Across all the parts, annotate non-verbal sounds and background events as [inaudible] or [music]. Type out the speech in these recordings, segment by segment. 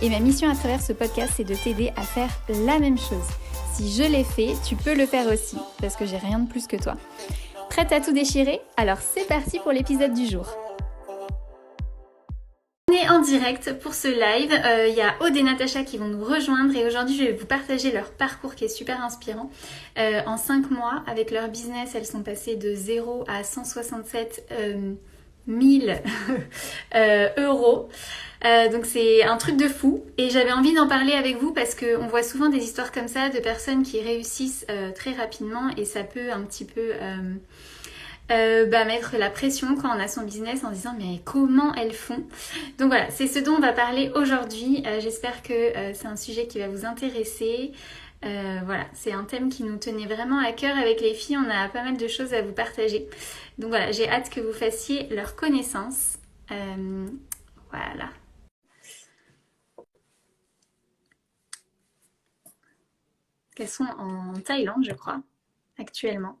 Et ma mission à travers ce podcast, c'est de t'aider à faire la même chose. Si je l'ai fait, tu peux le faire aussi, parce que j'ai rien de plus que toi. Prête à tout déchirer? Alors c'est parti pour l'épisode du jour. On est en direct pour ce live. Il euh, y a Aude et Natacha qui vont nous rejoindre et aujourd'hui je vais vous partager leur parcours qui est super inspirant. Euh, en 5 mois, avec leur business, elles sont passées de 0 à 167 000 [laughs] euh, euros. Euh, donc c'est un truc de fou et j'avais envie d'en parler avec vous parce qu'on voit souvent des histoires comme ça de personnes qui réussissent euh, très rapidement et ça peut un petit peu bah, mettre la pression quand on a son business en disant mais comment elles font? Donc voilà, c'est ce dont on va parler aujourd'hui. J'espère que c'est un sujet qui va vous intéresser. Voilà, c'est un thème qui nous tenait vraiment à cœur avec les filles. On a pas mal de choses à vous partager. Donc voilà, j'ai hâte que vous fassiez leur connaissance. voilà. Elles sont en Thaïlande, je crois, actuellement.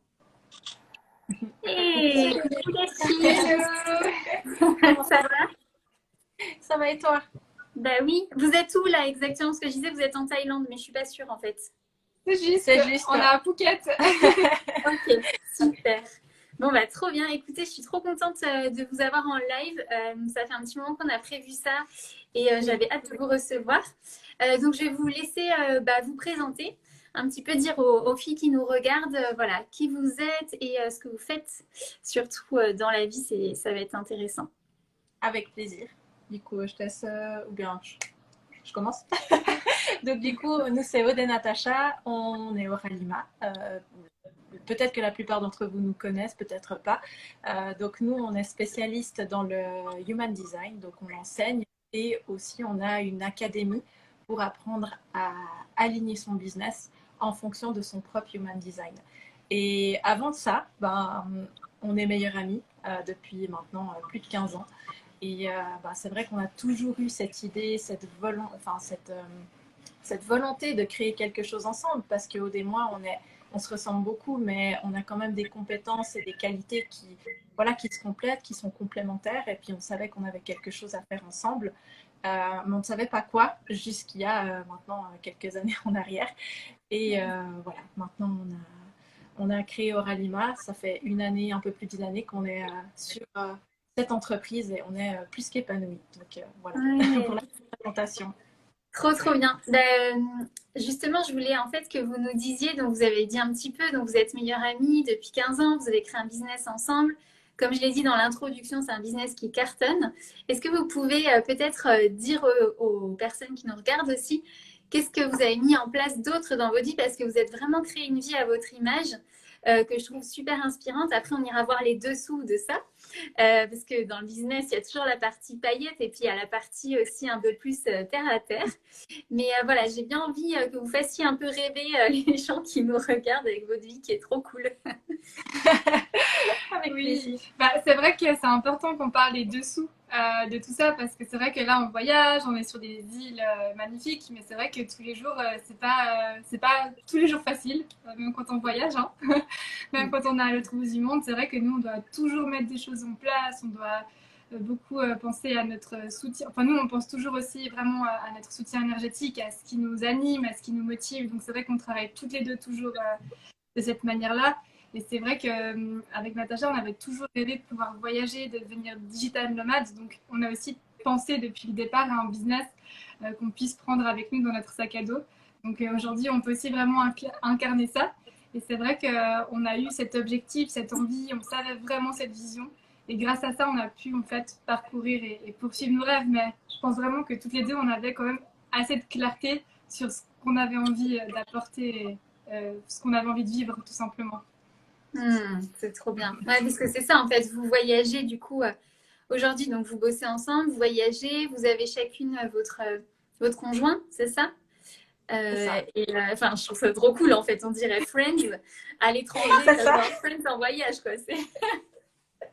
Hey, ça va? Ça va et toi? Bah oui. Vous êtes où là exactement? Ce que je disais, vous êtes en Thaïlande, mais je suis pas sûre en fait. C'est juste, juste, on est à Phuket. [laughs] [laughs] ok, super. Bon bah trop bien. Écoutez, je suis trop contente euh, de vous avoir en live. Euh, ça fait un petit moment qu'on a prévu ça et euh, j'avais hâte de vous recevoir. donc je vais vous laisser bah, vous présenter un petit peu dire aux, filles qui nous regardent, euh, voilà, qui vous êtes et euh, ce que vous faites, surtout euh, dans la vie, ça va être intéressant. Avec plaisir. Du coup, je te laisse, ou bien je, commence. [laughs] Donc, du coup, nous, c'est Aude et Natacha, on est au Ralima. peut-être que la plupart d'entre vous nous connaissent, peut-être pas. donc, nous, on est spécialiste dans le human design, donc on enseigne et aussi on a une académie pour apprendre à aligner son business en fonction de son propre human design. Et avant ça, ben, on est meilleurs amis euh, depuis maintenant euh, plus de 15 ans. Et euh, ben, c'est vrai qu'on a toujours eu cette idée, cette, cette volonté de créer quelque chose ensemble parce qu'au des mois, on, est, on se ressemble beaucoup, mais on a quand même des compétences et des qualités qui, se complètent, qui sont complémentaires. Et puis on savait qu'on avait quelque chose à faire ensemble. mais on ne savait pas quoi jusqu'il y a maintenant quelques années [laughs] en arrière. Et euh, voilà, maintenant on a, on a créé Oralima. Ça fait une année, un peu plus d'une année qu'on est euh, sur euh, cette entreprise et on est plus qu'épanouis. Donc voilà [laughs] pour la présentation. Trop trop bien. Ben, justement, je voulais en fait que vous nous disiez, donc vous avez dit un petit peu, donc vous êtes meilleurs amis depuis 15 ans, vous avez créé un business ensemble. Comme je l'ai dit dans l'introduction, c'est un business qui cartonne. Est-ce que vous pouvez peut-être dire aux, personnes qui nous regardent aussi Qu'est-ce que vous avez mis en place d'autre dans vos vies? Parce que vous êtes vraiment créé une vie à votre image euh, que je trouve super inspirante. Après, on ira voir les dessous de ça. Euh, parce que dans le business, il y a toujours la partie paillette et puis il y a la partie aussi un peu plus euh, terre à terre. Mais voilà, j'ai bien envie que vous fassiez un peu rêver [laughs] les gens qui nous regardent avec votre vie qui est trop cool. [laughs] oui, bah, c'est vrai que c'est important qu'on parle des dessous euh, de tout ça parce que c'est vrai que là on voyage, on est sur des îles euh, magnifiques, mais c'est vrai que tous les jours euh, c'est pas c'est pas tous les jours facile, même quand on voyage, hein. [laughs] même quand on est à l'autre du monde, c'est vrai que nous on doit toujours mettre des choses en place, on doit beaucoup penser à notre soutien. Enfin nous on pense toujours aussi vraiment à, notre soutien énergétique, à ce qui nous anime, à ce qui nous motive. Donc c'est vrai qu'on travaille toutes les deux toujours de cette manière-là. Et c'est vrai qu'avec Natacha, on avait toujours rêvé de pouvoir voyager, de devenir digital nomade. Donc, on a aussi pensé depuis le départ à un business euh, qu'on puisse prendre avec nous dans notre sac à dos. Donc, euh, aujourd'hui, on peut aussi vraiment incarner ça. Et c'est vrai qu'on a eu cet objectif, cette envie, on savait vraiment cette vision. Et grâce à ça, on a pu en fait parcourir et, poursuivre nos rêves. Mais je pense vraiment que toutes les deux, on avait quand même assez de clarté sur ce qu'on avait envie euh, d'apporter, ce qu'on avait envie de vivre tout simplement. Hmm, c'est trop bien. parce que c'est ça, en fait, vous voyagez du coup euh, aujourd'hui, donc vous bossez ensemble, vous voyagez, vous avez chacune euh, votre, euh, votre conjoint, c'est ça? Et enfin, je trouve ça trop cool en fait. On dirait Friends à l'étranger, Friends en voyage quoi.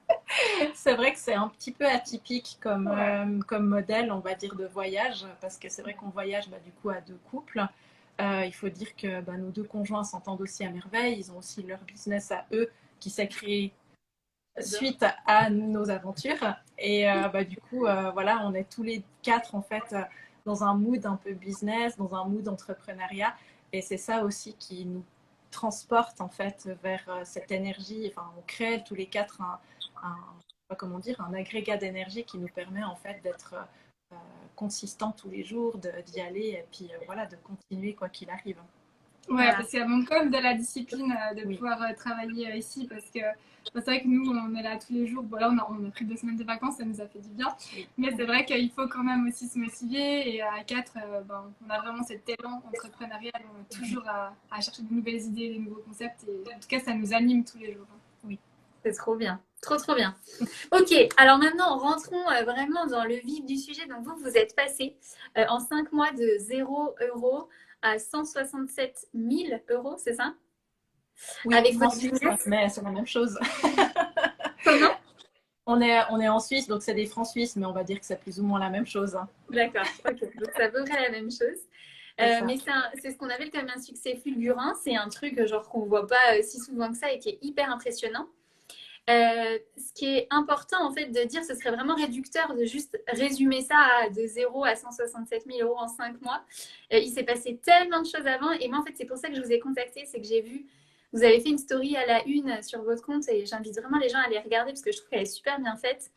[laughs] c'est vrai que c'est un petit peu atypique comme, euh, comme modèle, on va dire, de voyage, parce que c'est vrai qu'on voyage bah, du coup à deux couples. Euh, il faut dire que bah, nos deux conjoints s'entendent aussi à merveille. Ils ont aussi leur business à eux qui s'est créé suite à nos aventures. Et euh, bah, du coup, voilà, on est tous les quatre en fait dans un mood un peu business, dans un mood entrepreneuriat. Et c'est ça aussi qui nous transporte en fait vers cette énergie. Enfin, on crée tous les quatre un, un, comment dire, un agrégat d'énergie qui nous permet en fait d'être euh, consistant tous les jours, d'y aller et puis euh, voilà, de continuer quoi qu'il arrive. Ouais, parce qu'il a quand même de la discipline euh, de pouvoir travailler ici parce que c'est vrai que nous, on est là tous les jours. Bon, là, on a, on a, pris deux semaines de vacances, ça nous a fait du bien. Mais c'est vrai qu'il faut quand même aussi se motiver. Et à quatre, ben, on a vraiment cet élan entrepreneurial. On est toujours à, à, chercher de nouvelles idées, de nouveaux concepts. Et en tout cas, ça nous anime tous les jours. Oui, c'est trop bien. Trop, trop bien. Ok, alors maintenant, rentrons euh, vraiment dans le vif du sujet. Donc, vous, vous êtes passé euh, en cinq mois de 0 euros à 167 000 euros, c'est ça? Oui, avec votre business? Mais c'est la même chose. Comment? [laughs] On est, on est en Suisse, donc c'est des francs suisses, mais on va dire que c'est plus ou moins la même chose. Hein. D'accord, ok. Donc, ça vaut la même chose. Euh, mais c'est ce qu'on appelle comme un succès fulgurant. C'est un truc genre qu'on ne voit pas si souvent que ça et qui est hyper impressionnant. Euh, ce qui est important en fait de dire, ce serait vraiment réducteur de juste résumer ça de 0 à 167 000 euros en 5 mois. Euh, il s'est passé tellement de choses avant et moi en fait c'est pour ça que je vous ai contacté, c'est que j'ai vu, vous avez fait une story à la une sur votre compte et j'invite vraiment les gens à les regarder parce que je trouve qu'elle est super bien faite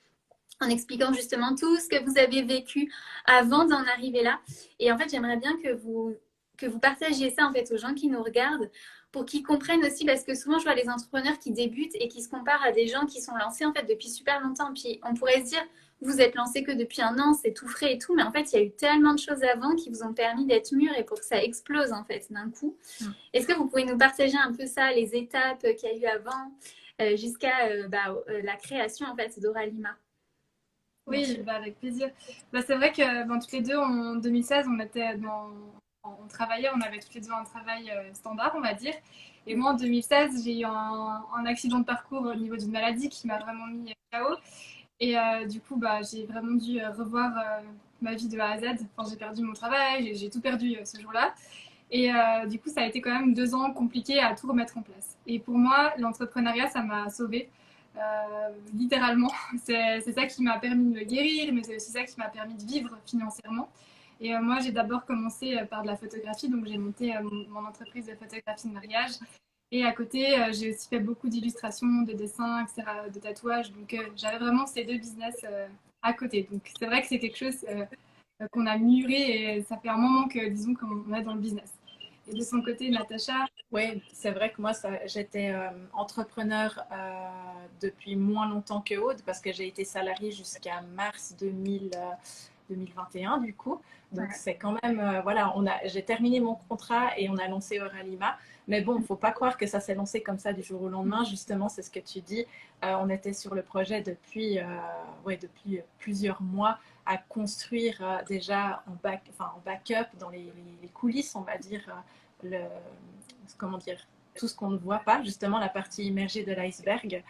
en expliquant justement tout ce que vous avez vécu avant d'en arriver là. Et en fait j'aimerais bien que vous que vous partagiez ça en fait aux gens qui nous regardent pour qu'ils comprennent aussi, parce que souvent je vois les entrepreneurs qui débutent et qui se comparent à des gens qui sont lancés en fait depuis super longtemps. Puis on pourrait se dire, vous êtes lancé que depuis un an, c'est tout frais et tout, mais en fait il y a eu tellement de choses avant qui vous ont permis d'être mûrs et pour que ça explose en fait d'un coup. Mm. Est-ce que vous pouvez nous partager un peu ça, les étapes qu'il y a eu avant, euh, jusqu'à euh, bah, euh, la création en fait d'Oralima oui, bah, avec plaisir. Bah, c'est vrai que dans toutes les deux, en 2016, on était dans, on travaillait, on avait tous les deux un travail euh, standard, on va dire. Et moi, en 2016, j'ai eu un, accident de parcours au niveau d'une maladie qui m'a vraiment mis KO. Et euh, du coup, bah, j'ai vraiment dû euh, revoir ma vie de A à Z. Enfin, j'ai perdu mon travail, j'ai tout perdu ce jour-là. Et du coup, ça a été quand même deux ans compliqués à tout remettre en place. Et pour moi, l'entrepreneuriat, ça m'a sauvée. littéralement, [laughs] c'est ça qui m'a permis de me guérir, mais c'est aussi ça qui m'a permis de vivre financièrement. Et euh, moi, j'ai d'abord commencé euh, par de la photographie, donc j'ai monté euh, mon entreprise de photographie de mariage. Et à côté, j'ai aussi fait beaucoup d'illustrations, de dessins, etc., de tatouages. Donc j'avais vraiment ces deux business à côté. Donc c'est vrai que c'est quelque chose qu'on a mûré et ça fait un moment que, disons, qu'on est dans le business. Et de son côté, Natacha? Oui, c'est vrai que moi, j'étais entrepreneur depuis moins longtemps que Aude parce que j'ai été salariée jusqu'à mars 2000. 2021 du coup. Donc c'est quand même, euh, voilà, on a, j'ai terminé mon contrat et on a lancé Oralima. Mais bon, faut pas croire que ça s'est lancé comme ça du jour au lendemain. Justement, c'est ce que tu dis. Euh, on était sur le projet depuis, euh, ouais, depuis plusieurs mois à construire déjà en, back, enfin, en backup, dans les, les, coulisses, on va dire, le, comment dire, tout ce qu'on ne voit pas, justement la partie immergée de l'iceberg.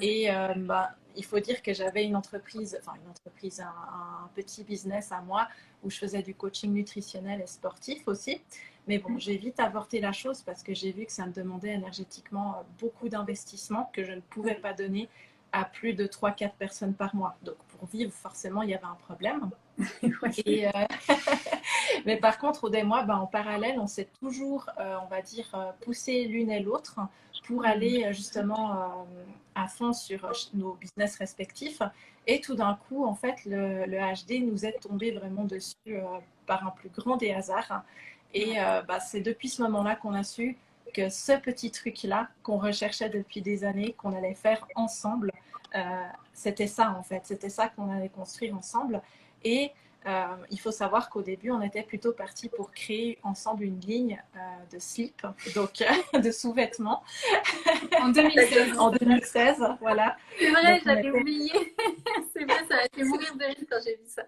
Et euh, bah, il faut dire que j'avais une entreprise, enfin une entreprise, un, petit business à moi où je faisais du coaching nutritionnel et sportif aussi. Mais bon, j'ai vite avorté la chose parce que j'ai vu que ça me demandait énergétiquement beaucoup d'investissement que je ne pouvais pas donner à plus de 3-4 personnes par mois. Donc vivre, forcément, il y avait un problème. [laughs] Et, euh, [laughs] mais par contre, au des mois, ben, en parallèle, on s'est toujours, euh, on va dire, euh, poussé l'une et l'autre pour aller justement à fond sur nos business respectifs. Et tout d'un coup, en fait, le, le, HD nous est tombé vraiment dessus par un plus grand des hasards. Et bah, c'est depuis ce moment-là qu'on a su que ce petit truc-là qu'on recherchait depuis des années, qu'on allait faire ensemble, c'était ça en fait, c'était ça qu'on allait construire ensemble. Et euh, il faut savoir qu'au début, on était plutôt parti pour créer ensemble une ligne euh, de slip, donc [laughs] de sous-vêtements. En 2016. en 2016, voilà. C'est vrai, j'avais oublié. [laughs] C'est vrai, ça m'a fait mourir de rire quand j'ai vu ça.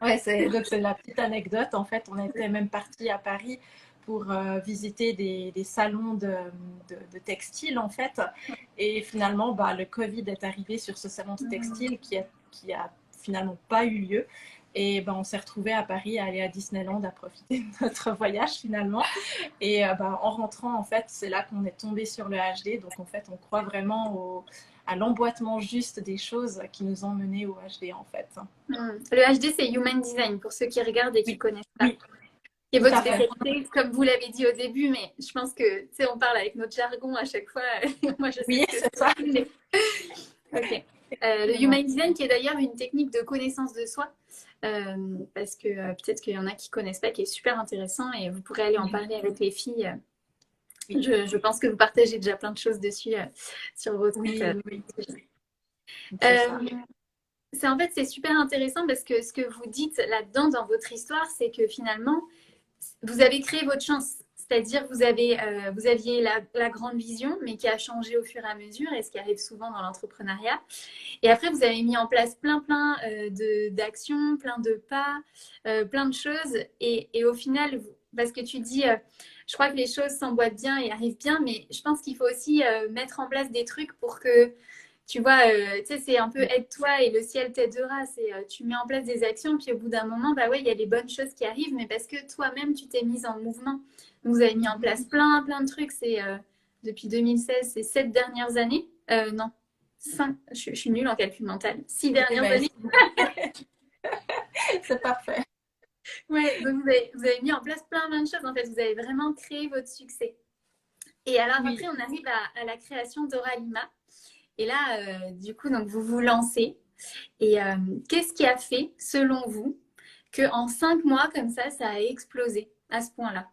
Ouais, c'est, donc c'est la petite anecdote. En fait, on était même parti à Paris pour euh, visiter des, des salons de, de, de, textile, en fait. Et finalement, bah, le Covid est arrivé sur ce salon de textile qui a, qui a finalement pas eu lieu. Et ben, on s'est retrouvé à Paris à aller à Disneyland à profiter de notre voyage finalement. Et euh, ben, en rentrant, en fait, c'est là qu'on est tombé sur le HD. Donc en fait, on croit vraiment au, à l'emboîtement juste des choses qui nous ont menés au HD en fait. Hmm. Le HD, c'est Human Design pour ceux qui regardent et qui oui. connaissent pas. Oui. Et votre spécialité, comme vous l'avez dit au début, mais je pense que, tu sais, on parle avec notre jargon à chaque fois. [laughs] Moi, je sais oui, c'est ça. Mais... [laughs] ok. Euh, le Human Design, qui est d'ailleurs une technique de connaissance de soi, euh, parce que euh, peut-être qu'il y en a qui ne connaissent pas, qui est super intéressant et vous pourrez aller en parler avec les filles. Oui. Je, je, pense que vous partagez déjà plein de choses dessus sur votre oui, oui. C'est en fait c'est super intéressant parce que ce que vous dites là-dedans dans votre histoire, c'est que finalement vous avez créé votre chance. C'est-à-dire vous euh, vous aviez la, grande vision, mais qui a changé au fur et à mesure, et ce qui arrive souvent dans l'entrepreneuriat. Et après, vous avez mis en place plein plein euh, d'actions, plein de pas, euh, plein de choses. Et, au final, parce que tu dis, euh, je crois que les choses s'emboîtent bien et arrivent bien, mais je pense qu'il faut aussi mettre en place des trucs pour que tu vois, euh, tu sais, c'est un peu aide-toi et le ciel t'aidera. C'est euh, tu mets en place des actions, puis au bout d'un moment, bah ouais, il y a les bonnes choses qui arrivent, mais parce que toi-même, tu t'es mise en mouvement. Vous avez mis en place plein, plein de trucs. C'est euh, depuis 2016, c'est sept dernières années. non, cinq. Je, je, suis nulle en calcul mental. Six dernières Ouais, années. [laughs] c'est parfait. Ouais, donc vous avez, vous avez, mis en place plein, plein de choses. En fait, vous avez vraiment créé votre succès. Et alors oui. après, on arrive à, à la création d'Oralima. Et là, euh, du coup, donc vous vous lancez. Et euh, qu'est-ce qui a fait, selon vous, que en cinq mois comme ça, ça a explosé à ce point-là?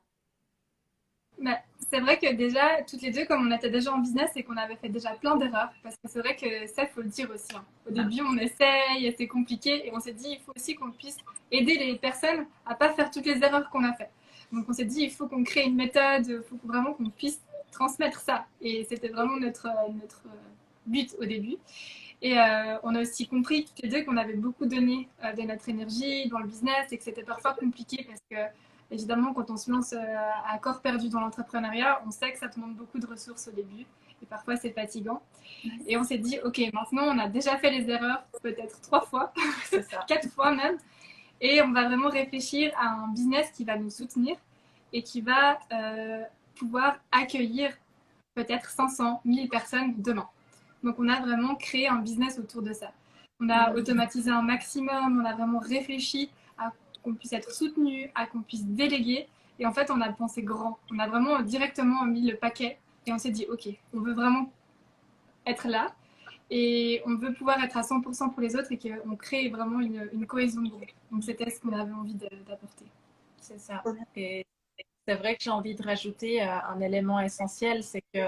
Bah, C'est vrai que déjà, toutes les deux, comme on était déjà en business et qu'on avait fait déjà plein d'erreurs, parce que c'est vrai que ça, il faut le dire aussi. Hein. Au début, on essaye, c'est compliqué, et on s'est dit, il faut aussi qu'on puisse aider les personnes à pas faire toutes les erreurs qu'on a faites. Donc on s'est dit, il faut qu'on crée une méthode, il faut vraiment qu'on puisse transmettre ça. Et c'était vraiment notre, notre but au début. Et euh, on a aussi compris toutes les deux qu'on avait beaucoup donné euh, de notre énergie dans le business et que c'était parfois compliqué parce que, évidemment, quand on se lance euh, à corps perdu dans l'entrepreneuriat, on sait que ça demande beaucoup de ressources au début et parfois c'est fatigant. Et on s'est dit, OK, maintenant on a déjà fait les erreurs peut-être trois fois, [laughs] quatre fois même, et on va vraiment réfléchir à un business qui va nous soutenir et qui va pouvoir accueillir peut-être 500, 1000 personnes demain. Donc, on a vraiment créé un business autour de ça. On a automatisé un maximum, on a vraiment réfléchi à qu'on puisse être soutenu, à qu'on puisse déléguer. Et en fait, on a pensé grand. On a vraiment directement mis le paquet et on s'est dit, OK, on veut vraiment être là et on veut pouvoir être à 100% pour les autres et qu'on crée vraiment une, une cohésion de groupe. Donc, c'était ce qu'on avait envie d'apporter. C'est ça. Et c'est vrai que j'ai envie de rajouter un élément essentiel, c'est que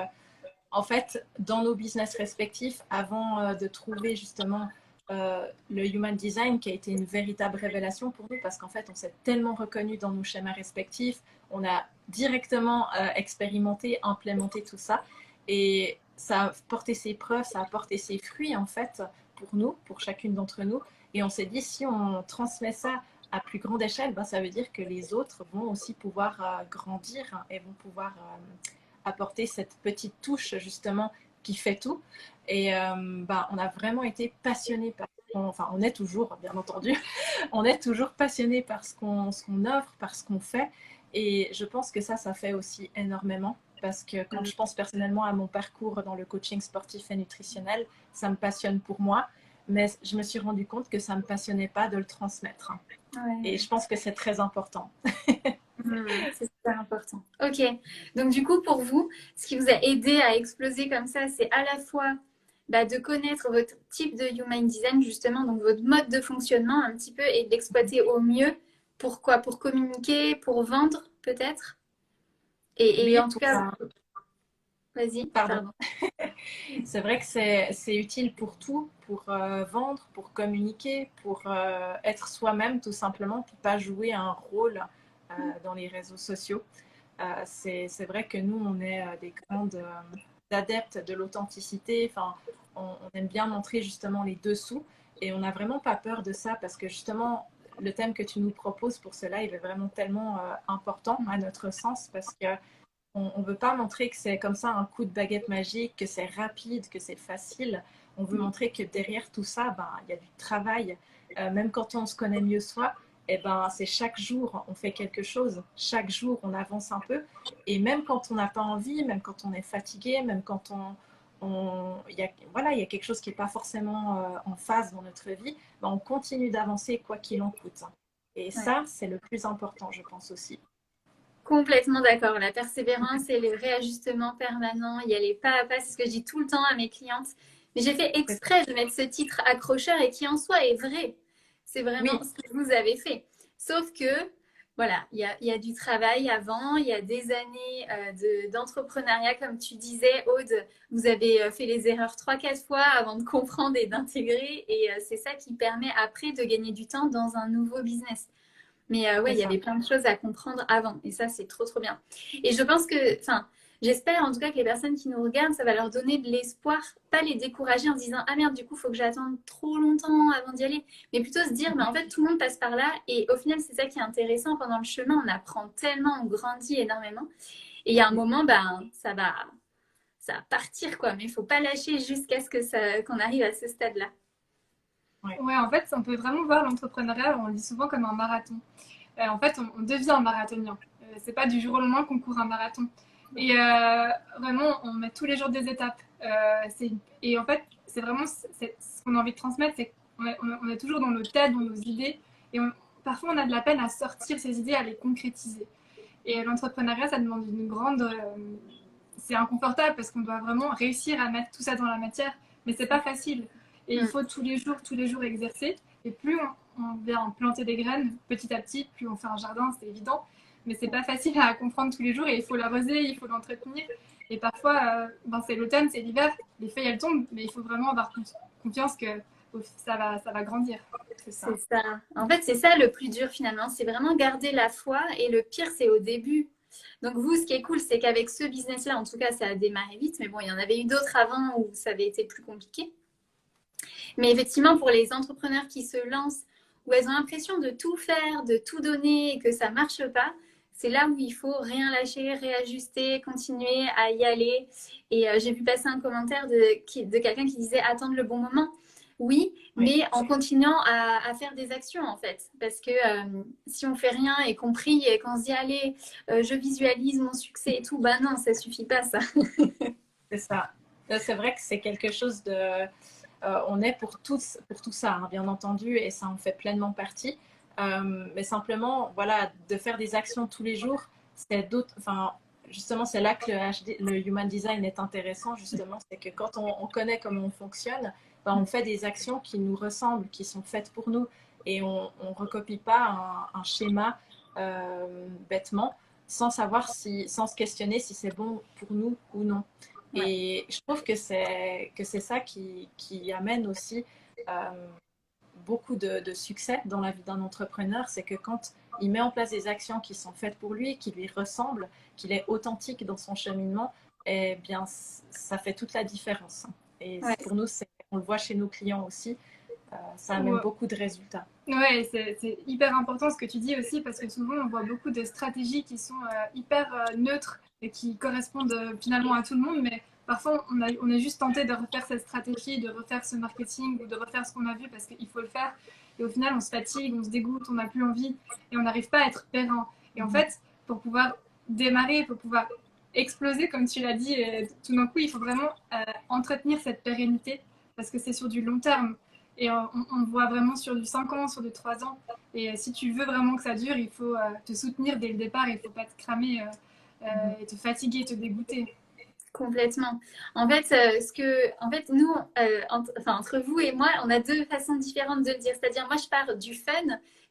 en fait, dans nos business respectifs, avant euh, de trouver justement euh, le Human Design, qui a été une véritable révélation pour nous, parce qu'en fait, on s'est tellement reconnu dans nos schémas respectifs, on a directement euh, expérimenté, implémenté tout ça, et ça a porté ses preuves, ça a porté ses fruits, en fait, pour nous, pour chacune d'entre nous. Et on s'est dit, si on transmet ça à plus grande échelle, ben, ça veut dire que les autres vont aussi pouvoir grandir et vont pouvoir apporter cette petite touche justement qui fait tout. Et euh, bah, on a vraiment été passionnés par, enfin on est toujours, bien entendu, [laughs] on est toujours passionné par ce qu'on qu'on offre, par ce qu'on fait. Et je pense que ça, ça fait aussi énormément. Parce que quand je pense personnellement à mon parcours dans le coaching sportif et nutritionnel, ça me passionne pour moi. Mais je me suis rendu compte que ça ne me passionnait pas de le transmettre. Ouais. Et je pense que c'est très important. [laughs] Mmh, c'est super important. Ok. Donc du coup, pour vous, ce qui vous a aidé à exploser comme ça, c'est à la fois bah, de connaître votre type de human design, justement, donc votre mode de fonctionnement un petit peu, et de l'exploiter au mieux. Pourquoi? Pour communiquer, pour vendre, peut-être? Et, et oui, en tout cas, vas-y. Pardon. pardon. [laughs] c'est vrai que c'est utile pour tout, pour euh, vendre, pour communiquer, pour euh, être soi-même, tout simplement, pour pas jouer un rôle dans les réseaux sociaux. Euh, c'est vrai que nous, on est euh, des grandes adeptes de l'authenticité. Enfin, on, aime bien montrer justement les dessous. et on n'a vraiment pas peur de ça parce que justement, le thème que tu nous proposes pour ce live est vraiment tellement euh, important à notre sens parce que on ne veut pas montrer que c'est comme ça un coup de baguette magique, que c'est rapide, que c'est facile. On veut montrer que derrière tout ça, ben, il y a du travail. Euh, même quand on se connaît mieux soi, eh ben, c'est chaque jour, on fait quelque chose. Chaque jour, on avance un peu. Et même quand on n'a pas envie, même quand on est fatigué, même quand on, il y a, voilà, il y a quelque chose qui n'est pas forcément euh, en phase dans notre vie, ben, on continue d'avancer quoi qu'il en coûte. Et ça, c'est le plus important, je pense aussi. Complètement d'accord. La persévérance et le réajustement permanent, y aller pas à pas, c'est ce que je dis tout le temps à mes clientes. Mais j'ai fait exprès de mettre ce titre accrocheur et qui en soi est vrai. C'est vraiment ce que vous avez fait. Sauf que voilà, il y a, du travail avant, il y a des années euh, d'entrepreneuriat, comme tu disais, Aude, vous avez euh, fait les erreurs trois, quatre fois avant de comprendre et d'intégrer, et euh, c'est ça qui permet après de gagner du temps dans un nouveau business. Mais ouais, il y avait plein de choses à comprendre avant, et ça, c'est trop, trop bien. Et je pense que, enfin, J'espère en tout cas que les personnes qui nous regardent, ça va leur donner de l'espoir, pas les décourager en se disant ah merde du coup il faut que j'attende trop longtemps avant d'y aller, mais plutôt se dire mais en fait tout le monde passe par là et au final c'est ça qui est intéressant pendant le chemin, on apprend tellement, on grandit énormément et il y a un moment ben ça va ça va partir quoi, mais il faut pas lâcher jusqu'à ce que ça qu'on arrive à ce stade là. Ouais. en fait on peut vraiment voir l'entrepreneuriat, on le dit souvent comme un marathon. Euh, en fait on, devient un marathonien. Euh, c'est pas du jour au lendemain qu'on court un marathon. Et euh, vraiment, on met tous les jours des étapes. Euh, et en fait, c'est vraiment ce qu'on a envie de transmettre, c'est qu'on est, on est, toujours dans nos têtes, dans nos idées. Et parfois, on a de la peine à sortir ces idées, à les concrétiser. Et l'entrepreneuriat, ça demande une grande. Euh, c'est inconfortable parce qu'on doit vraiment réussir à mettre tout ça dans la matière, mais c'est pas facile. Et il mm. faut tous les jours, tous les jours exercer. Et plus on, on vient planter des graines petit à petit, plus on fait un jardin, c'est évident mais c'est pas facile à comprendre tous les jours et il faut l'arroser, il faut l'entretenir. Et parfois, euh, ben c'est l'automne, c'est l'hiver, les feuilles elles tombent, mais il faut vraiment avoir confiance que ça va, ça va grandir. C'est ça. ça. En fait, c'est ça le plus dur finalement, c'est vraiment garder la foi et le pire, c'est au début. Donc vous, ce qui est cool, c'est qu'avec ce business-là, en tout cas, ça a démarré vite, mais bon, il y en avait eu d'autres avant où ça avait été plus compliqué. Mais effectivement, pour les entrepreneurs qui se lancent, où elles ont l'impression de tout faire, de tout donner et que ça marche pas, c'est là où il faut rien lâcher, réajuster, continuer à y aller. Et euh, j'ai pu passer un commentaire de, de quelqu'un qui disait attendre le bon moment. Oui, mais en continuant à, faire des actions en fait. Parce que euh, si on fait rien et qu'on prie et qu'on se dit allez, euh, je visualise mon succès et tout, bah non, ça suffit pas ça. [laughs] c'est ça. C'est vrai que c'est quelque chose de. on est pour, tous, pour tout ça, hein, bien entendu, et ça en fait pleinement partie. Euh, mais simplement, voilà, de faire des actions tous les jours, c'est d'autres. Enfin, justement, c'est là que le, human design est intéressant, justement, c'est que quand on, connaît comment on fonctionne, ben, on fait des actions qui nous ressemblent, qui sont faites pour nous, et on ne recopie pas un, schéma euh, bêtement, sans savoir si, sans se questionner si c'est bon pour nous ou non. Et je trouve que c'est que c'est ça qui, qui, amène aussi euh, beaucoup de, succès dans la vie d'un entrepreneur, c'est que quand il met en place des actions qui sont faites pour lui, qui lui ressemblent, qu'il est authentique dans son cheminement, eh bien, ça fait toute la différence. Et pour nous, on le voit chez nos clients aussi, euh, ça amène beaucoup de résultats. Oui, c'est hyper important ce que tu dis aussi, parce que souvent, on voit beaucoup de stratégies qui sont euh, hyper euh, neutres et qui correspondent finalement à tout le monde, mais parfois on, a, on, juste tenté de refaire cette stratégie, de refaire ce marketing ou de refaire ce qu'on a vu parce qu'il faut le faire. Et au final, on se fatigue, on se dégoûte, on n'a plus envie et on n'arrive pas à être pérenne. Et en mm. fait, pour pouvoir démarrer, pour pouvoir exploser, comme tu l'as dit, tout d'un coup, il faut vraiment euh, entretenir cette pérennité parce que c'est sur du long terme. Et on, on, voit vraiment sur du 5 ans, sur du 3 ans. Et si tu veux vraiment que ça dure, il faut euh, te soutenir dès le départ. Il ne faut pas te cramer euh, mm. et te fatiguer, te dégoûter. Complètement. En fait, euh, ce que, en fait, nous, euh, entre, enfin, entre vous et moi, on a deux façons différentes de le dire. C'est-à-dire, moi, je pars du fun,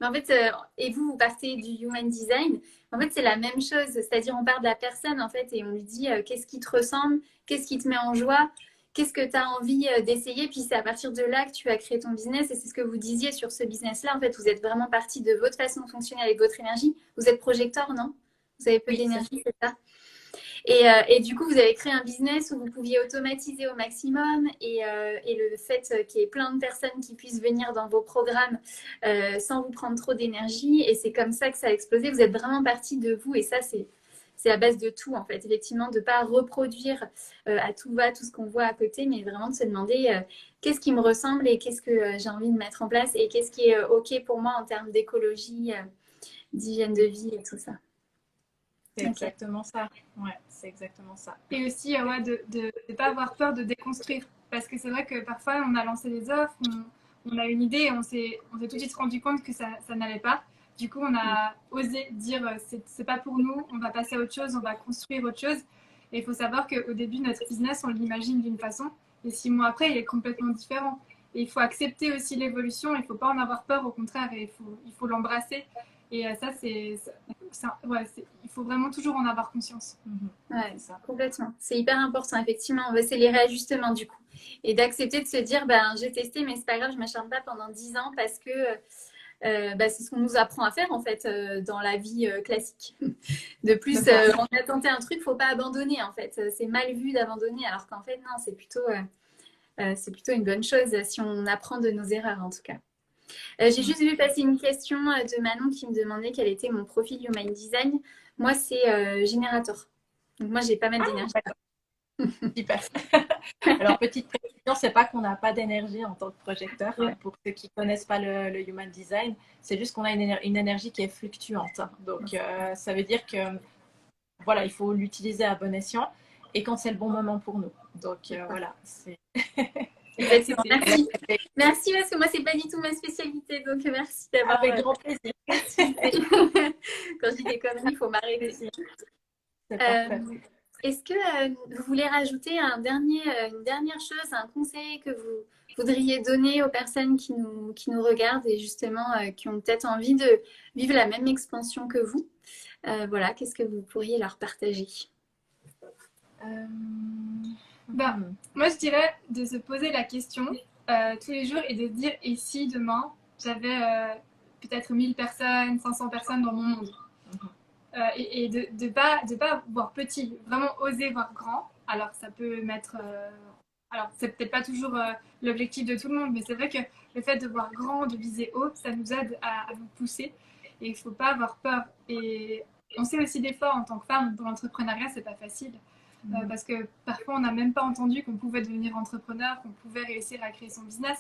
mais en fait, euh, et vous, vous partez du human design. En fait, c'est la même chose. C'est-à-dire, on part de la personne, en fait, et on lui dit qu'est-ce qui te ressemble, qu'est-ce qui te met en joie, qu'est-ce que tu as envie d'essayer. Puis c'est à partir de là que tu as créé ton business. Et c'est ce que vous disiez sur ce business-là. En fait, vous êtes vraiment parti de votre façon de fonctionner avec votre énergie. Vous êtes projecteur, non? Vous avez peu d'énergie, c'est ça? Et, euh, et, du coup, vous avez créé un business où vous pouviez automatiser au maximum et, euh, le fait qu'il y ait plein de personnes qui puissent venir dans vos programmes euh, sans vous prendre trop d'énergie. Et c'est comme ça que ça a explosé. Vous êtes vraiment parti de vous et ça, c'est à base de tout en fait. Effectivement, de ne pas reproduire à tout va tout ce qu'on voit à côté, mais vraiment de se demander qu'est-ce qui me ressemble et qu'est-ce que j'ai envie de mettre en place et qu'est-ce qui est OK pour moi en termes d'écologie, d'hygiène de vie et tout ça. C'est exactement ça. Ouais, c'est exactement ça. Et aussi, ouais, de ne pas avoir peur de déconstruire. Parce que c'est vrai que parfois, on a lancé des offres, on, a une idée et on s'est tout de suite rendu compte que ça, ça n'allait pas. Du coup, on a osé dire euh, c'est pas pour nous, on va passer à autre chose, on va construire autre chose. Et il faut savoir qu'au début, notre business, on l'imagine d'une façon, et six mois après, il est complètement différent. Et il faut accepter aussi l'évolution, il ne faut pas en avoir peur, au contraire, et il faut il faut l'embrasser. Et euh, ça, c'est, ouais, il faut vraiment toujours en avoir conscience. Mm-hmm. Ouais, ça. complètement. C'est hyper important, effectivement. C'est les réajustements du coup. Et d'accepter de se dire, ben, j'ai testé, mais c'est pas grave, je m'acharne pas pendant dix ans parce que euh, bah, c'est ce qu'on nous apprend à faire en fait euh, dans la vie euh, classique. [laughs] De plus, on a tenté un truc, faut pas abandonner en fait. C'est mal vu d'abandonner, alors qu'en fait non, c'est plutôt c'est plutôt une bonne chose si on apprend de nos erreurs en tout cas. J'ai juste vu passer une question de Manon qui me demandait quel était mon profil Human Design. Moi, c'est générateur. Donc moi, j'ai pas mal ah, d'énergie. [laughs] Super. [laughs] Alors, petite précision, c'est pas qu'on n'a pas d'énergie en tant que projecteur. Pour ceux qui connaissent pas le, Human Design, c'est juste qu'on a une, énergie qui est fluctuante. Donc, euh, ça veut dire que voilà, il faut l'utiliser à bon escient et quand c'est le bon moment pour nous. Donc, euh, voilà. [laughs] merci. Merci parce que moi, c'est pas du tout ma spécialité. Donc, merci d'avoir. Avec euh, grand plaisir. [laughs] quand je dis des conneries, il faut m'arrêter. Parfait. Est-ce que euh, vous voulez rajouter un dernier, euh, une dernière chose, un conseil que vous voudriez donner aux personnes qui nous, qui nous regardent et justement euh, qui ont peut-être envie de vivre la même expansion que vous Voilà, qu'est-ce que vous pourriez leur partager? Bah, Moi, je dirais de se poser la question tous les jours et de dire et si demain j'avais peut-être 1000 personnes, 500 personnes dans mon monde euh, et, de ne pas, de pas voir petit, vraiment oser voir grand. Alors, ça peut mettre. Euh, alors, c'est peut-être pas toujours euh, l'objectif de tout le monde, mais c'est vrai que le fait de voir grand, de viser haut, ça nous aide à, nous pousser. Et il ne faut pas avoir peur. Et on sait aussi des fois, en tant que femme, dans l'entrepreneuriat, c'est pas facile. Mm. parce que parfois, on n'a même pas entendu qu'on pouvait devenir entrepreneur, qu'on pouvait réussir à créer son business.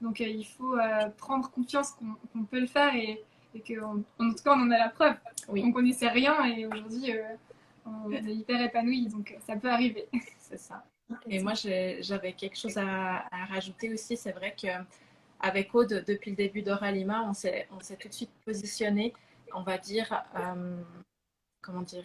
Donc, il faut prendre confiance qu'on peut le faire et, et qu'en en tout cas, on en a la preuve. Oui. On connaissait rien et aujourd'hui, euh, on est hyper épanoui, donc euh, ça peut arriver. [laughs] C'est ça. Et moi, j'avais quelque chose à, rajouter aussi. C'est vrai que avec Aude, depuis le début d'Oralima, on s'est tout de suite positionné, on va dire, euh, comment dire,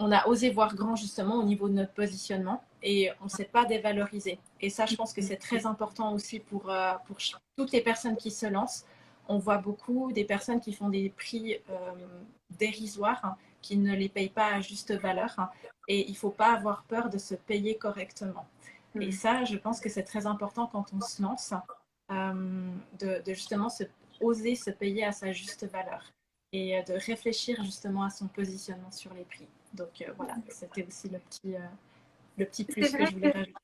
on a osé voir grand justement au niveau de notre positionnement et on ne s'est pas dévalorisé. Et ça, je pense que c'est très important aussi pour, pour toutes les personnes qui se lancent on voit beaucoup des personnes qui font des prix euh, dérisoires, hein, qui ne les payent pas à juste valeur. Hein, et il ne faut pas avoir peur de se payer correctement. Et mm. ça, je pense que c'est très important quand on se lance, euh, de, justement se, oser se payer à sa juste valeur et euh, de réfléchir justement à son positionnement sur les prix. Donc voilà, c'était aussi le petit, le petit plus que je voulais rajouter.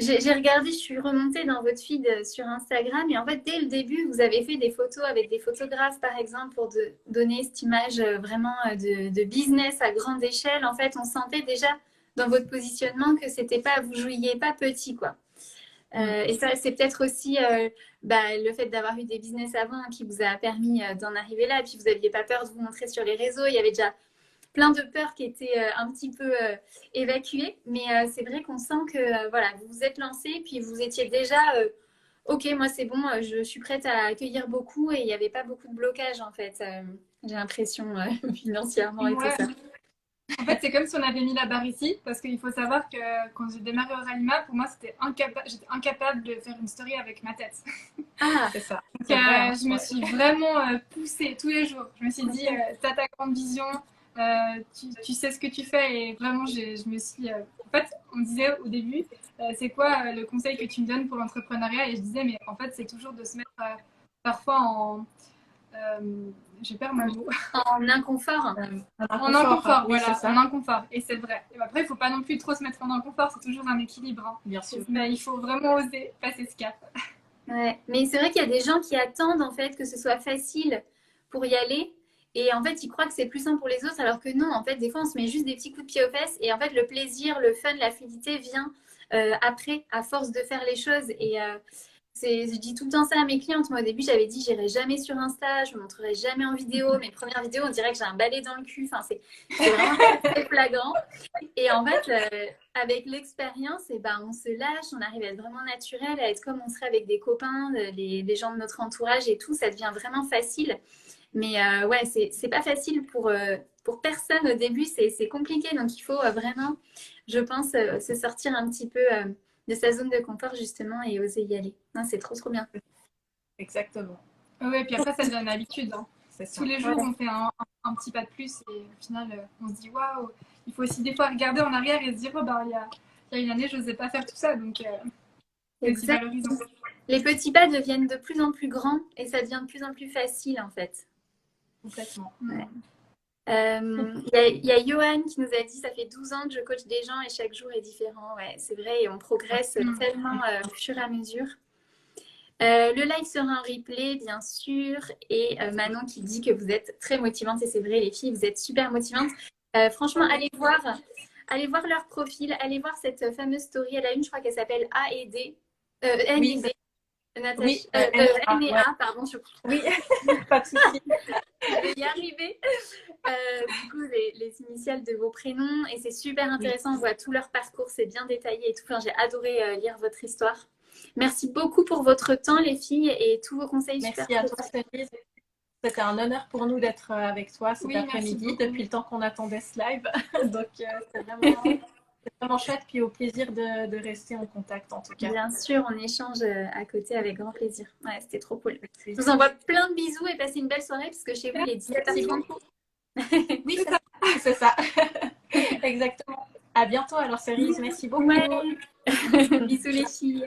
J'ai regardé, je suis remontée dans votre feed euh, sur Instagram et en fait, dès le début, vous avez fait des photos avec des photographes, par exemple, pour de, donner cette image euh, vraiment euh, de, business à grande échelle. En fait, on sentait déjà dans votre positionnement que c'était pas, vous jouiez pas petit, quoi. et ça, c'est peut-être aussi bah, le fait d'avoir eu des business avant qui vous a permis d'en arriver là. Et puis, vous n'aviez pas peur de vous montrer sur les réseaux. Il y avait déjà plein de peurs qui étaient euh, un petit peu euh, évacuées. Mais euh, c'est vrai qu'on sent que voilà, vous vous êtes lancé, puis vous étiez déjà ok, moi c'est bon, je suis prête à accueillir beaucoup et il n'y avait pas beaucoup de blocage en fait. J'ai l'impression [laughs] financièrement et tout ça. En fait, c'est comme si on avait mis la barre ici, parce qu'il faut savoir que quand j'ai démarré au Ralima, pour moi, c'était j'étais incapable de faire une story avec ma tête. Ah, [laughs] c'est ça. Donc, je me suis vraiment poussée tous les jours. Je me suis dit, t'as ta grande vision, euh, tu, sais ce que tu fais et vraiment je, me suis euh, en fait on me disait au début euh, c'est quoi le conseil que tu me donnes pour l'entrepreneuriat? Et je disais mais en fait c'est toujours de se mettre parfois en j'ai perdu ma mot. En inconfort. En inconfort, voilà, en inconfort. Et c'est vrai. Et après, il faut pas non plus trop se mettre en inconfort, c'est toujours un équilibre. hein. Bien sûr. Mais il faut vraiment oser passer ce cap. Ouais. Mais c'est vrai qu'il y a des gens qui attendent en fait que ce soit facile pour y aller. Et en fait, ils croient que c'est plus simple pour les autres, alors que non, en fait, des fois, on se met juste des petits coups de pied aux fesses. Et en fait, le plaisir, le fun, la fluidité vient euh, après, à force de faire les choses. Et euh, c'est, je dis tout le temps ça à mes clientes. Moi, au début, j'avais dit, j'irai jamais sur Insta, je ne montrerai jamais en vidéo. Mes premières vidéos, on dirait que j'ai un balai dans le cul. Enfin, c'est, c'est vraiment très flagrant. Et en fait, euh, avec l'expérience, eh ben, on se lâche, on arrive à être vraiment naturel, à être comme on serait avec des copains, les, les gens de notre entourage et tout. Ça devient vraiment facile. Mais euh, ouais, c'est, c'est pas facile pour, euh, pour personne au début, c'est, c'est compliqué. Donc il faut euh, vraiment, je pense, euh, se sortir un petit peu euh, de sa zone de confort justement et oser y aller. Non, c'est trop trop bien. Exactement. Ouais, puis après, ça devient une habitude. hein. Tous les jours, on fait un, un- un petit pas de plus et au final, euh, on se dit waouh. Il faut aussi des fois regarder en arrière et se dire oh, bah, il y a, il y a une année, je n'osais pas faire tout ça. Donc, euh. Les petits pas deviennent de plus en plus grands et ça devient de plus en plus facile en fait. Complètement. Euh, Il y, a- il y a Johan qui nous a dit ça fait 12 ans que je coach des gens et chaque jour est différent. Ouais, c'est vrai et on progresse tellement euh, au fur et à mesure. Euh, le live sera en replay, bien sûr. Et euh, Manon qui dit que vous êtes très motivantes. Et c'est vrai, les filles, vous êtes super motivantes. Euh, franchement, allez voir, allez voir leur profil. Allez voir cette fameuse story. Elle a une, je crois qu'elle s'appelle A et D. N Oui, Natacha- oui, euh, euh, euh, ouais. A, pardon, je Oui, [laughs] pas de souci. je vais y arriver. Euh, du coup, les, les initiales de vos prénoms. Et c'est super intéressant. On voit tout leur parcours. C'est bien détaillé et tout. Enfin, j'ai adoré euh, lire votre histoire. Merci beaucoup pour votre temps, les filles, et tous vos conseils Merci super à toi, Céline. C'était un honneur pour nous d'être avec toi cet Oui, après-midi, depuis le temps qu'on attendait ce live. [laughs] Donc, c'est vraiment, [laughs] c'est vraiment chouette. Puis au plaisir de, de rester en contact, en tout cas. Bien sûr, on échange euh, à côté avec grand plaisir. Ouais, c'était trop cool. Je vous envoie plein de bisous et passez une belle soirée parce que chez vous, il est Merci 17h30. beaucoup. [laughs] Oui, c'est ça. [laughs] C'est ça. [laughs] Exactement. À bientôt, alors, Cerise. Merci beaucoup. Ouais. bisous les filles.